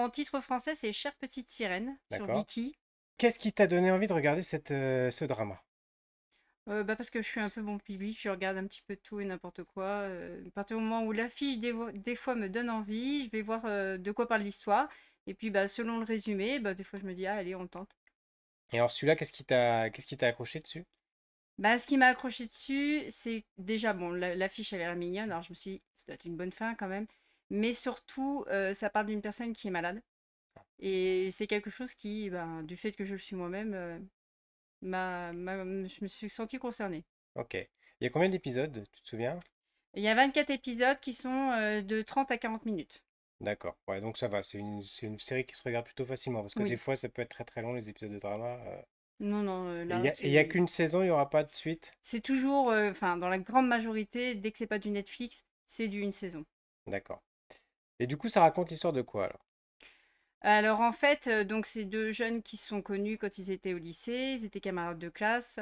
en titre français, c'est Chère petite sirène sur. Viki. Qu'est-ce qui t'a donné envie de regarder cette, euh, ce drama? Euh, bah parce que je suis un peu bon public, je regarde un petit peu tout et n'importe quoi. euh, à partir du moment où l'affiche des, fois me donne envie, je vais voir euh, de quoi parle l'histoire. Et puis bah, selon le résumé, bah, des fois je me dis, ah allez, on tente. Et alors celui-là, qu'est-ce qui t'a qu'est-ce qui t'a accroché dessus? Bah, ce qui m'a accroché dessus, c'est déjà, bon, la- l'affiche a l'air mignonne, alors je me suis dit, ça doit être une bonne fin quand même. Mais surtout, euh, ça parle d'une personne qui est malade. Et c'est quelque chose qui, ben, du fait que je le suis moi-même, euh, m'a, m'a- je me suis sentie concernée. Ok. Il y a combien d'épisodes, tu te souviens? Il y a 24 épisodes qui sont euh, de 30 à 40 minutes. D'accord. Ouais, donc ça va. C'est une, c'est une série qui se regarde plutôt facilement parce que des fois, ça peut être très très long les épisodes de drama. euh. Non, non, il là, y a, qu'une saison, il n'y aura pas de suite? c'est toujours, enfin, dans la grande majorité, dès que c'est pas du Netflix, c'est du une saison. D'accord. Et du coup, ça raconte l'histoire de quoi alors? Alors en fait, donc c'est deux jeunes qui sont connus quand ils étaient au lycée, ils étaient camarades de classe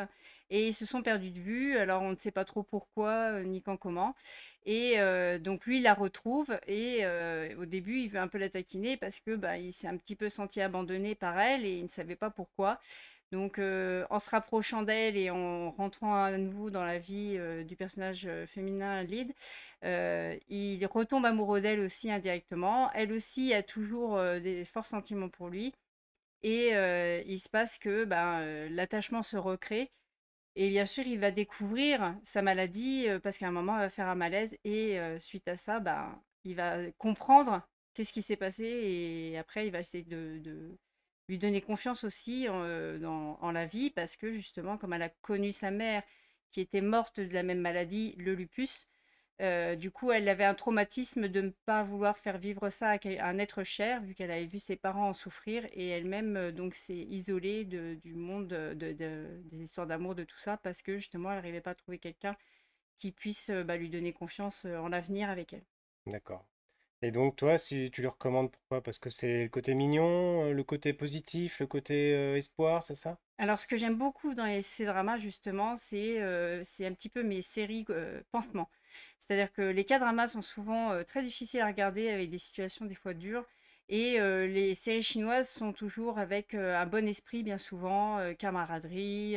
et ils se sont perdus de vue. Alors on ne sait pas trop pourquoi ni quand comment. Et donc lui il la retrouve et au début il veut un peu la taquiner parce que bah, il s'est un petit peu senti abandonné par elle et il ne savait pas pourquoi. Donc euh, en se rapprochant d'elle et en rentrant à nouveau dans la vie euh, du personnage euh, féminin lead, il retombe amoureux d'elle aussi indirectement. Elle aussi a toujours des forts sentiments pour lui. Et il se passe que ben, l'attachement se recrée. Et bien sûr, il va découvrir sa maladie parce qu'à un moment, elle va faire un malaise. Et suite à ça, ben, il va comprendre qu'est-ce qui s'est passé. Et après, il va essayer de lui donner confiance aussi en, euh, dans- en la vie parce que justement, comme elle a connu sa mère qui était morte de la même maladie, le lupus, euh, du coup, elle avait un traumatisme de ne pas vouloir faire vivre ça à un être cher, vu qu'elle avait vu ses parents en souffrir, et elle-même euh, donc s'est isolée du monde de, de- de- des histoires d'amour, de tout ça, parce que justement, elle n'arrivait pas à trouver quelqu'un qui puisse bah, lui donner confiance en l'avenir avec elle. D'accord. Et donc toi, si tu le recommandes, pourquoi? Parce que c'est le côté mignon, euh, le côté positif, le côté euh, espoir, c'est ça? Alors, ce que j'aime beaucoup dans les C-dramas, justement, c'est euh, un petit peu mes séries euh, pansements. C'est-à-dire que les K-dramas sont souvent très difficiles à regarder avec des situations des fois dures. Et euh, les séries chinoises sont toujours avec euh, un bon esprit, bien souvent, euh, camaraderie,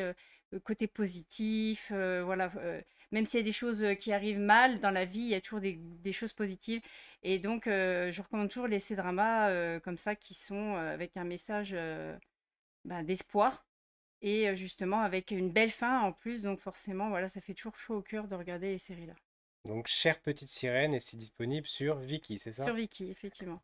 côté positif. voilà, même s'il y a des choses qui arrivent mal dans la vie, il y a toujours des, des choses positives. Et donc, je recommande toujours les C-dramas comme ça qui sont avec un message ben, d'espoir et justement avec une belle fin en plus, donc forcément, voilà, ça fait toujours chaud au cœur de regarder les séries-là. Donc, Chère petite sirène, et c'est disponible sur Viki, c'est ça? Sur Viki, effectivement.